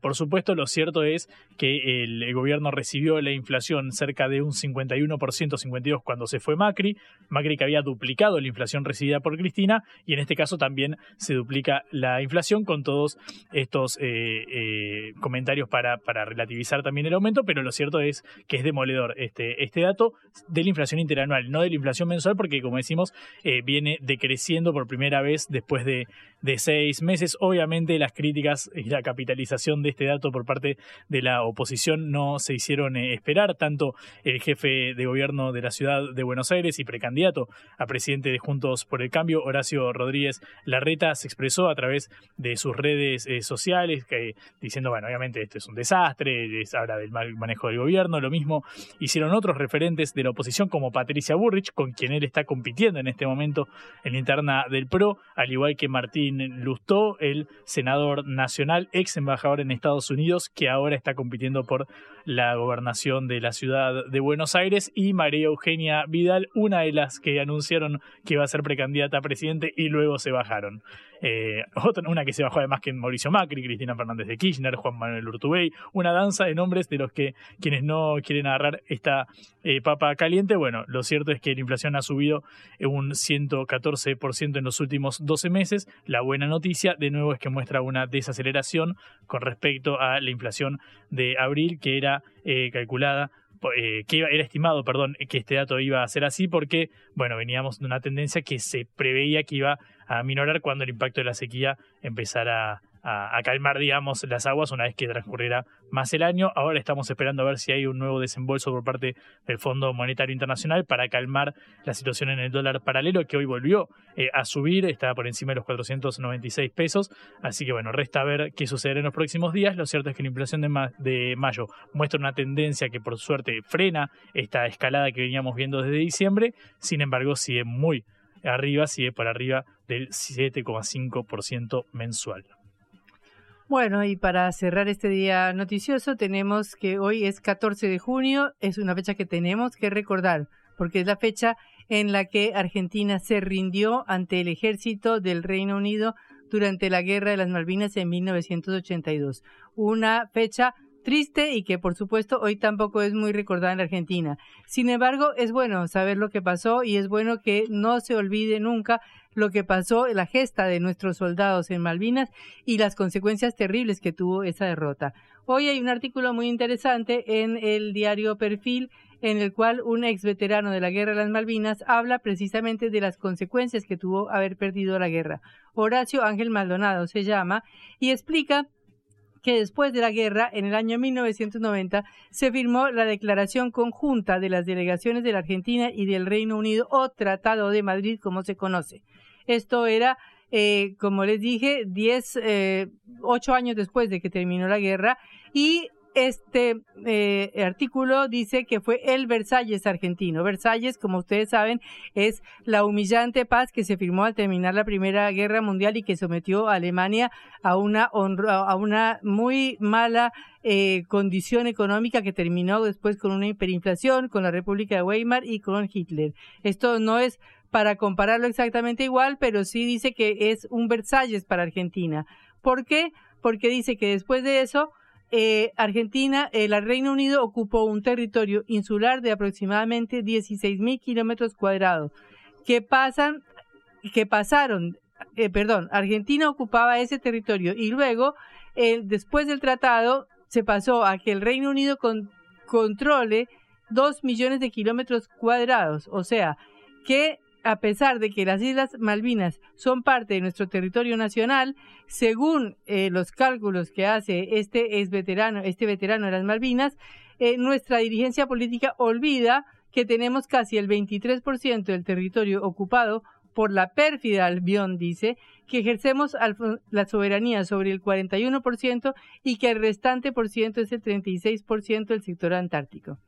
por supuesto, lo cierto es que el, el gobierno recibió la inflación cerca de un 51%, 52% cuando se fue Macri, Macri que había duplicado la inflación recibida por Cristina y en este caso también se duplica la inflación con todos estos eh, eh, comentarios para, para relativizar también el aumento, pero lo cierto es que es demoledor este, este dato de la inflación interanual, no de la inflación mensual, porque como decimos, eh, viene decreciendo por primera vez después de, de seis meses. Obviamente las críticas y la capitalización de este dato por parte de la oposición no se hicieron eh, esperar. Tanto el jefe de gobierno de la ciudad de Buenos Aires y precandidato a presidente de Juntos por el Cambio, Horacio Rodríguez Larreta, se expresó a través de sus redes eh, sociales diciendo, bueno, obviamente esto es un desastre, habla del mal manejo del gobierno. Lo mismo hicieron otros referentes de la oposición como Patricia Burrich, con quien él está compitiendo en este momento en la interna del PRO, al igual que Martín Lustó, el senador nacional, ex embajador en Estados Unidos, que ahora está compitiendo por la gobernación de la ciudad de Buenos Aires, y María Eugenia Vidal, una de las que anunciaron que iba a ser precandidata a presidente y luego se bajaron. Eh, otra, una que se bajó además que Mauricio Macri, Cristina Fernández de Kirchner, Juan Manuel Urtubey, una danza de nombres de los que quienes no quieren agarrar esta eh, papa caliente. Bueno, lo cierto es que la inflación ha subido un 114% en los últimos 12 meses. La buena noticia, de nuevo, es que muestra una desaceleración con respecto a la inflación de abril, que era eh, calculada eh, que era estimado, perdón, que este dato iba a ser así porque, bueno, veníamos de una tendencia que se preveía que iba a minorar cuando el impacto de la sequía empezara a, calmar, digamos, las aguas una vez que transcurriera más el año. Ahora estamos esperando a ver si hay un nuevo desembolso por parte del Fondo Monetario Internacional para calmar la situación en el dólar paralelo, que hoy volvió eh, a subir, está por encima de los 496 pesos. Así que bueno, resta ver qué sucederá en los próximos días. Lo cierto es que la inflación de, de mayo muestra una tendencia que por suerte frena esta escalada que veníamos viendo desde diciembre. Sin embargo, sigue muy arriba, sigue por arriba del 7,5% mensual. Bueno, y para cerrar este día noticioso, tenemos que hoy es 14 de junio, es una fecha que tenemos que recordar, porque es la fecha en la que Argentina se rindió ante el ejército del Reino Unido durante la Guerra de las Malvinas en 1982. Una fecha triste y que por supuesto hoy tampoco es muy recordada en Argentina. Sin embargo, es bueno saber lo que pasó y es bueno que no se olvide nunca lo que pasó, la gesta de nuestros soldados en Malvinas y las consecuencias terribles que tuvo esa derrota. Hoy hay un artículo muy interesante en el diario Perfil en el cual un ex veterano de la guerra de las Malvinas habla precisamente de las consecuencias que tuvo haber perdido la guerra. Horacio Ángel Maldonado se llama y explica que después de la guerra, en el año 1990, se firmó la declaración conjunta de las delegaciones de la Argentina y del Reino Unido o Tratado de Madrid, como se conoce. Esto era, eh, como les dije, 10, eh, 8 años después de que terminó la guerra y este eh, artículo dice que fue el Versalles argentino. Versalles, como ustedes saben, es la humillante paz que se firmó al terminar la Primera Guerra Mundial y que sometió a Alemania a una, a una muy mala eh, condición económica que terminó después con una hiperinflación, con la República de Weimar y con Hitler. Esto no es para compararlo exactamente igual, pero sí dice que es un Versalles para Argentina. ¿Por qué? Porque dice que después de eso, eh, Argentina, el Reino Unido ocupó un territorio insular de aproximadamente 16 mil kilómetros cuadrados, que pasan, que pasaron, eh, perdón, Argentina ocupaba ese territorio y luego, después del tratado, se pasó a que el Reino Unido controle 2 millones de kilómetros cuadrados, o sea, que a pesar de que las Islas Malvinas son parte de nuestro territorio nacional, según eh, los cálculos que hace este es veterano, este veterano de las Malvinas, eh, nuestra dirigencia política olvida que tenemos casi el 23% del territorio ocupado por la pérfida Albión, dice, que ejercemos la soberanía sobre el 41% y que el restante por ciento es el 36% del sector antártico.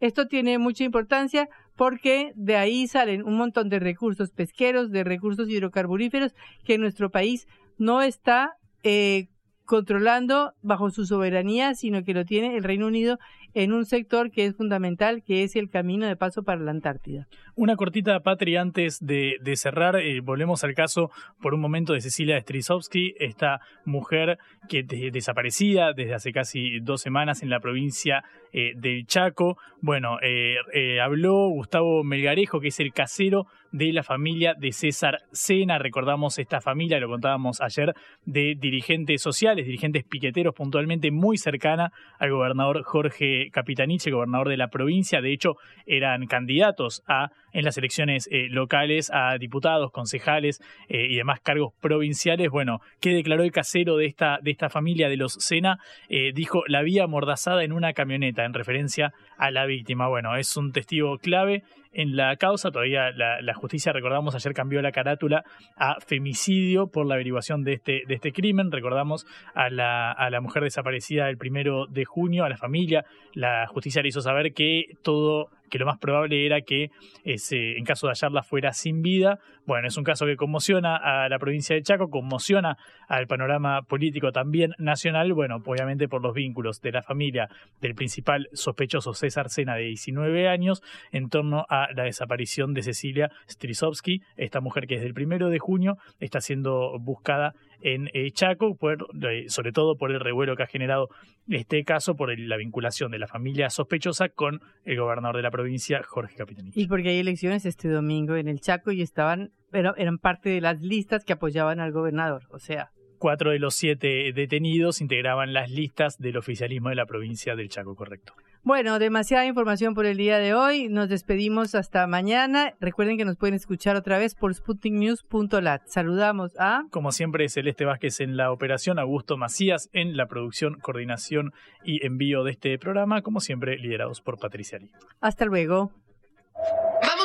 Esto tiene mucha importancia porque de ahí salen un montón de recursos pesqueros, de recursos hidrocarburíferos que nuestro país no está eh, controlando bajo su soberanía, sino que lo tiene el Reino Unido en un sector que es fundamental, que es el camino de paso para la Antártida. Una cortita, Patri, antes de, cerrar, eh, volvemos al caso por un momento de Cecilia Strisovsky, esta mujer que desaparecida desde hace casi dos semanas en la provincia eh, del Chaco. Bueno, eh, eh, habló Gustavo Melgarejo, que es el casero de la familia de César Sena. Recordamos esta familia, lo contábamos ayer, de dirigentes sociales, dirigentes piqueteros puntualmente muy cercana al gobernador Jorge Capitaniche, gobernador de la provincia. De hecho, eran candidatos a en las elecciones locales a diputados, concejales y demás cargos provinciales. Bueno, ¿qué declaró el casero de esta, de esta familia de los Sena? dijo, la vía amordazada en una camioneta, en referencia a la víctima. Bueno, es un testigo clave en la causa. Todavía la, justicia, recordamos, ayer cambió la carátula a femicidio por la averiguación de este, de este crimen. Recordamos a la, a la mujer desaparecida el primero de junio, a la familia. La justicia le hizo saber que todo que lo más probable era que ese, en caso de hallarla fuera sin vida. Bueno, es un caso que conmociona a la provincia de Chaco, conmociona al panorama político también nacional, bueno, obviamente por los vínculos de la familia del principal sospechoso César Sena de 19 años en torno a la desaparición de Cecilia Strisovsky, esta mujer que desde el primero de junio está siendo buscada en eh, Chaco, eh, sobre todo por el revuelo que ha generado este caso, por la vinculación de la familia sospechosa con el gobernador de la provincia, Jorge Capitanich. Y porque hay elecciones este domingo en el Chaco y estaban, eran parte de las listas que apoyaban al gobernador, o sea, cuatro de los siete detenidos integraban las listas del oficialismo de la provincia del Chaco, correcto. Bueno, demasiada información por el día de hoy. Nos despedimos hasta mañana. Recuerden que nos pueden escuchar otra vez por sputniknews.lat. Saludamos a... Como siempre, Celeste Vázquez en la operación, Augusto Macías en la producción, coordinación y envío de este programa, como siempre, liderados por Patricia Lee. Hasta luego.